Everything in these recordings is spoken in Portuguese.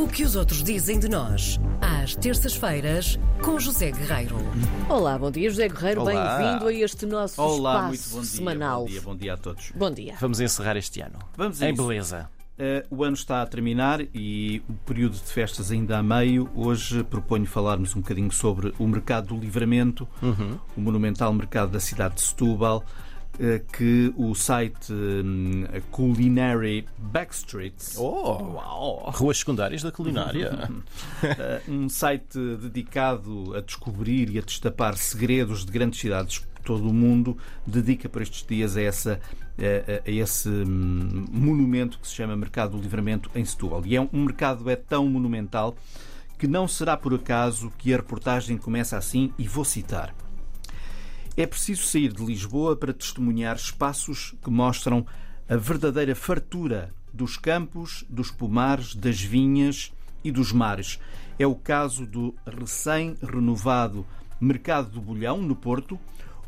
O que os outros dizem de nós, às terças-feiras, com José Guerreiro. Olá, bom dia, José Guerreiro. Olá. Bem-vindo a este nosso Olá, muito espaço bom dia. semanal. Bom dia, bom dia a todos. Bom dia. Vamos encerrar este ano. Vamos a em isso. beleza. Eh, o ano está a terminar e o período de festas ainda a meio. Hoje proponho falarmos um bocadinho sobre o mercado do livramento, o monumental mercado da cidade de Setúbal, que o site hum, Culinary Backstreets Oh! Ruas secundárias da culinária. Uh, um site dedicado a descobrir e a destapar segredos de grandes cidades todo o mundo, dedica por estes dias a, essa, a, a- esse hum, monumento que se chama Mercado do Livramento em Setúbal. E é um, um mercado é tão monumental que não será por acaso que a reportagem começa assim, e vou citar. É preciso sair de Lisboa para testemunhar espaços que mostram a verdadeira fartura dos campos, dos pomares, das vinhas e dos mares. É o caso do recém-renovado Mercado do Bolhão, no Porto,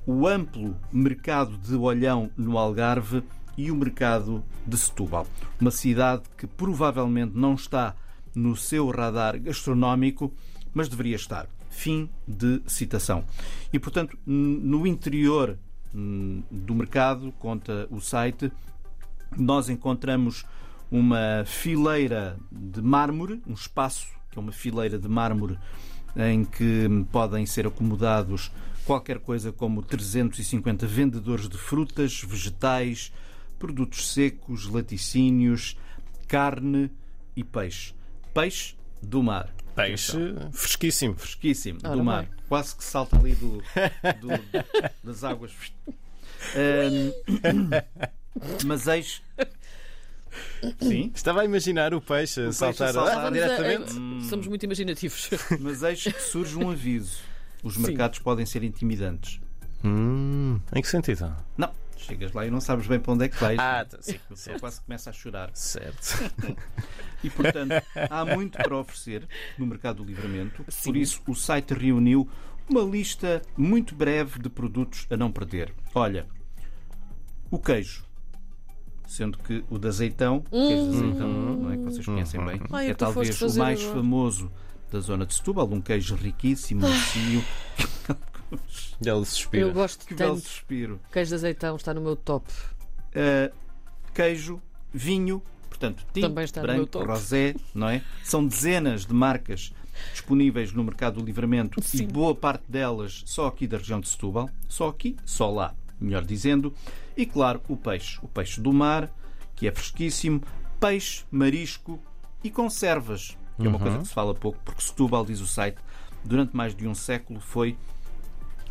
o amplo Mercado de Olhão, no Algarve, e o Mercado de Setúbal. Uma cidade que provavelmente não está no seu radar gastronómico, mas deveria estar. Fim de citação. E, portanto, no interior hum, do mercado, conta o site, nós encontramos uma fileira de mármore, um espaço que é uma fileira de mármore em que podem ser acomodados qualquer coisa como 350 vendedores de frutas, vegetais, produtos secos, laticínios, carne e peixe. Peixe do mar. Peixe fresquíssimo. Fresquíssimo, Ora do mar. bem. Quase que salta ali do, do- das águas. Ahm, mas eis. Sim, Estava a imaginar o peixe a peixe saltar, a saltar. ah, Vamos a- diretamente. a- somos muito imaginativos. mas eis que surge um aviso. Os mercados podem ser intimidantes. Hum, em que sentido? Não, chegas lá e não sabes bem para onde é que vais. Ah, tá, sim, A pessoa quase começa a chorar. Certo. E, portanto, há muito para oferecer no mercado do livramento. Sim. Por isso, o site reuniu uma lista muito breve de produtos a não perder. Olha, o queijo. Sendo que o de azeitão, o queijo de azeitão, não é que vocês conhecem bem, Ai, é talvez o mais agora. famoso da zona de Setúbal, um queijo riquíssimo, macio, Ele suspira. Eu gosto que belo tanto. suspiro. Queijo de azeitão está no meu top. Uh, queijo, vinho, portanto, tinto, Também está no meu branco, top. rosé, não é? São dezenas de marcas disponíveis no mercado do livramento e Sim. boa parte delas só aqui da região de Setúbal, só aqui, só lá, melhor dizendo. E claro, o peixe, o peixe do mar, que é fresquíssimo, peixe, marisco e conservas, que é uma coisa que se fala pouco, porque Setúbal, diz o site, durante mais de um século foi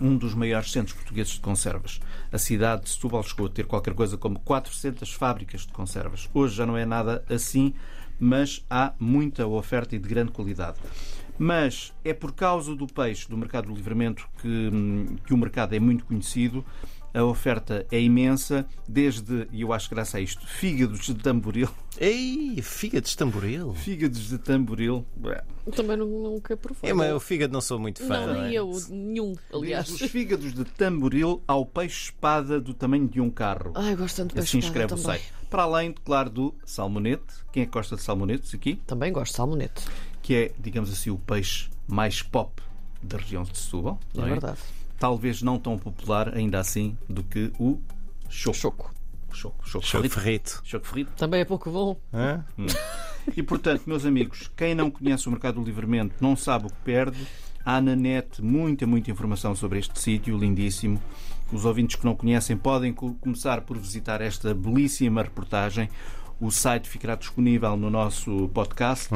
um dos maiores centros portugueses de conservas. A cidade de Setúbal chegou a ter qualquer coisa como 400 fábricas de conservas. Hoje já não é nada assim, mas há muita oferta e de grande qualidade. Mas é por causa do peixe, do mercado do livramento, que, hum, que o mercado é muito conhecido. A oferta é imensa, desde, e eu acho graça a isto, fígados de tamboril. Ei, fígado de tamboril. Fígados de tamboril. Também não, nunca provei. É, mas o fígado não sou muito fã. não, nem é? eu, nenhum, aliás. Desde os fígados de tamboril ao peixe-espada do tamanho de um carro. Ai, gosto tanto de peixe Assim espada escreve o também. site. Para além, claro, do salmonete. Quem é que gosta de salmonetes aqui? Também gosto de salmonete. Que é, digamos assim, o peixe mais pop da região de Setúbal. É é? verdade. Talvez não tão popular, ainda assim, do que o choco. Choco. Choco. Choco, Choco frito. ferrito. Choco frito. Também é pouco bom. Hã? E, portanto, meus amigos, quem não conhece o Mercado do Livramento não sabe o que perde. Há na net muita, muita informação sobre este sítio lindíssimo. Os ouvintes que não conhecem podem co- começar por visitar esta belíssima reportagem. O site ficará disponível no nosso podcast.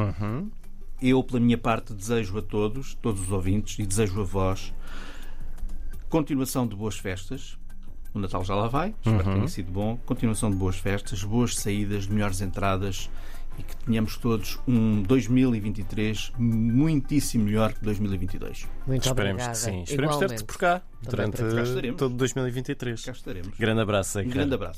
Eu, pela minha parte, desejo a todos, todos os ouvintes, e desejo a vós, continuação de boas festas. O Natal já lá vai, espero que tenha sido bom. Continuação de boas festas, boas saídas, melhores entradas e que tenhamos todos um 2023 muitíssimo melhor que 2022. Muito Esperemos obrigada. que sim. Esperemos ter-te por cá Também durante todo 2023. Cá estaremos. Grande abraço, grande abraço.